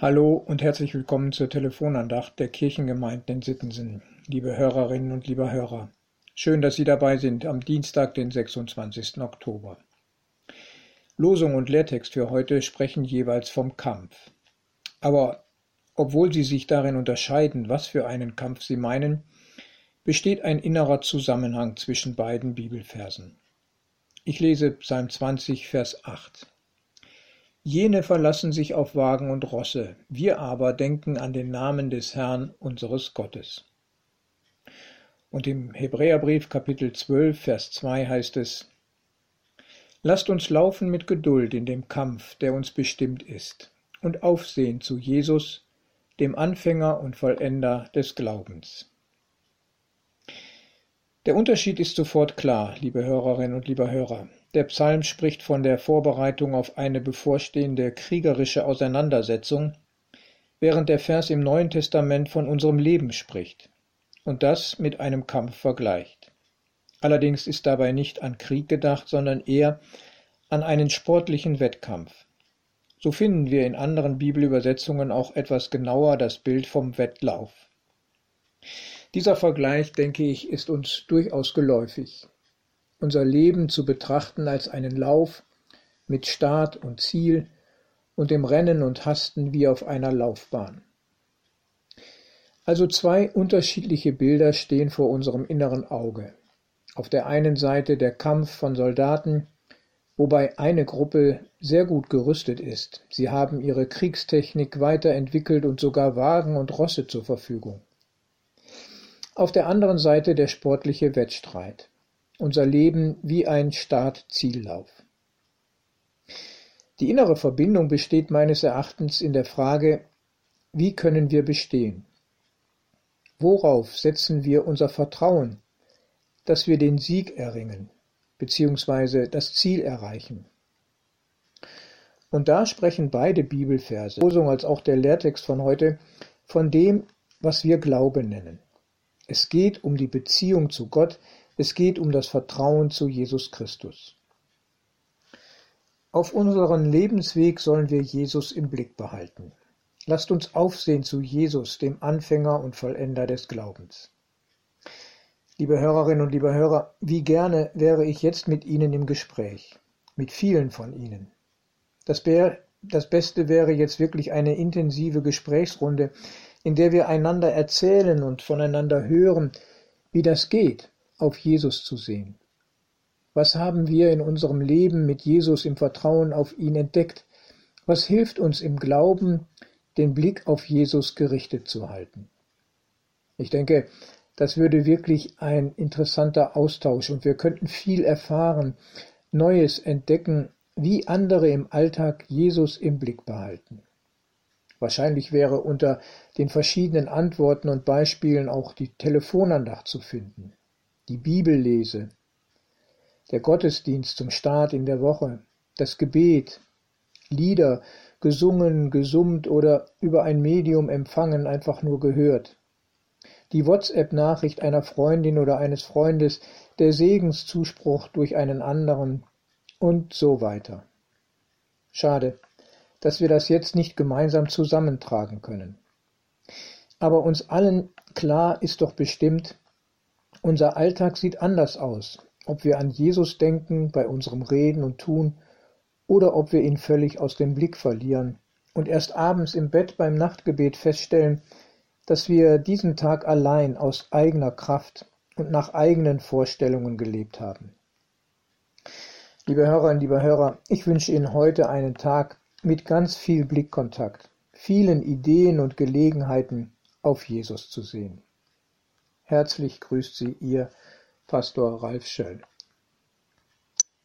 Hallo und herzlich willkommen zur Telefonandacht der Kirchengemeinden in Sittensen, liebe Hörerinnen und lieber Hörer. Schön, dass Sie dabei sind am Dienstag, den 26. Oktober. Losung und Lehrtext für heute sprechen jeweils vom Kampf. Aber obwohl sie sich darin unterscheiden, was für einen Kampf sie meinen, besteht ein innerer Zusammenhang zwischen beiden Bibelversen. Ich lese Psalm 20, Vers 8. Jene verlassen sich auf Wagen und Rosse, wir aber denken an den Namen des Herrn unseres Gottes. Und im Hebräerbrief Kapitel 12, Vers 2 heißt es, Lasst uns laufen mit Geduld in dem Kampf, der uns bestimmt ist, und aufsehen zu Jesus, dem Anfänger und Vollender des Glaubens. Der Unterschied ist sofort klar, liebe Hörerinnen und lieber Hörer. Der Psalm spricht von der Vorbereitung auf eine bevorstehende kriegerische Auseinandersetzung, während der Vers im Neuen Testament von unserem Leben spricht und das mit einem Kampf vergleicht. Allerdings ist dabei nicht an Krieg gedacht, sondern eher an einen sportlichen Wettkampf. So finden wir in anderen Bibelübersetzungen auch etwas genauer das Bild vom Wettlauf. Dieser Vergleich, denke ich, ist uns durchaus geläufig unser Leben zu betrachten als einen Lauf mit Start und Ziel und dem Rennen und Hasten wie auf einer Laufbahn. Also zwei unterschiedliche Bilder stehen vor unserem inneren Auge. Auf der einen Seite der Kampf von Soldaten, wobei eine Gruppe sehr gut gerüstet ist. Sie haben ihre Kriegstechnik weiterentwickelt und sogar Wagen und Rosse zur Verfügung. Auf der anderen Seite der sportliche Wettstreit unser Leben wie ein Start-Ziellauf. Die innere Verbindung besteht meines Erachtens in der Frage, wie können wir bestehen? Worauf setzen wir unser Vertrauen, dass wir den Sieg erringen bzw. das Ziel erreichen? Und da sprechen beide Bibelverse, als auch der Lehrtext von heute, von dem, was wir Glaube nennen. Es geht um die Beziehung zu Gott, es geht um das Vertrauen zu Jesus Christus. Auf unserem Lebensweg sollen wir Jesus im Blick behalten. Lasst uns aufsehen zu Jesus, dem Anfänger und Vollender des Glaubens. Liebe Hörerinnen und liebe Hörer, wie gerne wäre ich jetzt mit Ihnen im Gespräch, mit vielen von Ihnen. Das, das Beste wäre jetzt wirklich eine intensive Gesprächsrunde, in der wir einander erzählen und voneinander hören, wie das geht, auf Jesus zu sehen. Was haben wir in unserem Leben mit Jesus im Vertrauen auf ihn entdeckt? Was hilft uns im Glauben, den Blick auf Jesus gerichtet zu halten? Ich denke, das würde wirklich ein interessanter Austausch und wir könnten viel erfahren, Neues entdecken, wie andere im Alltag Jesus im Blick behalten. Wahrscheinlich wäre unter den verschiedenen Antworten und Beispielen auch die Telefonandacht zu finden die Bibel lese, der Gottesdienst zum Start in der Woche, das Gebet, Lieder, gesungen, gesummt oder über ein Medium empfangen, einfach nur gehört. Die WhatsApp-Nachricht einer Freundin oder eines Freundes, der Segenszuspruch durch einen anderen und so weiter. Schade, dass wir das jetzt nicht gemeinsam zusammentragen können. Aber uns allen klar ist doch bestimmt, unser Alltag sieht anders aus, ob wir an Jesus denken bei unserem Reden und Tun oder ob wir ihn völlig aus dem Blick verlieren und erst abends im Bett beim Nachtgebet feststellen, dass wir diesen Tag allein aus eigener Kraft und nach eigenen Vorstellungen gelebt haben. Liebe Hörerinnen, liebe Hörer, ich wünsche Ihnen heute einen Tag mit ganz viel Blickkontakt, vielen Ideen und Gelegenheiten auf Jesus zu sehen. Herzlich grüßt Sie Ihr Pastor Ralf Schöll.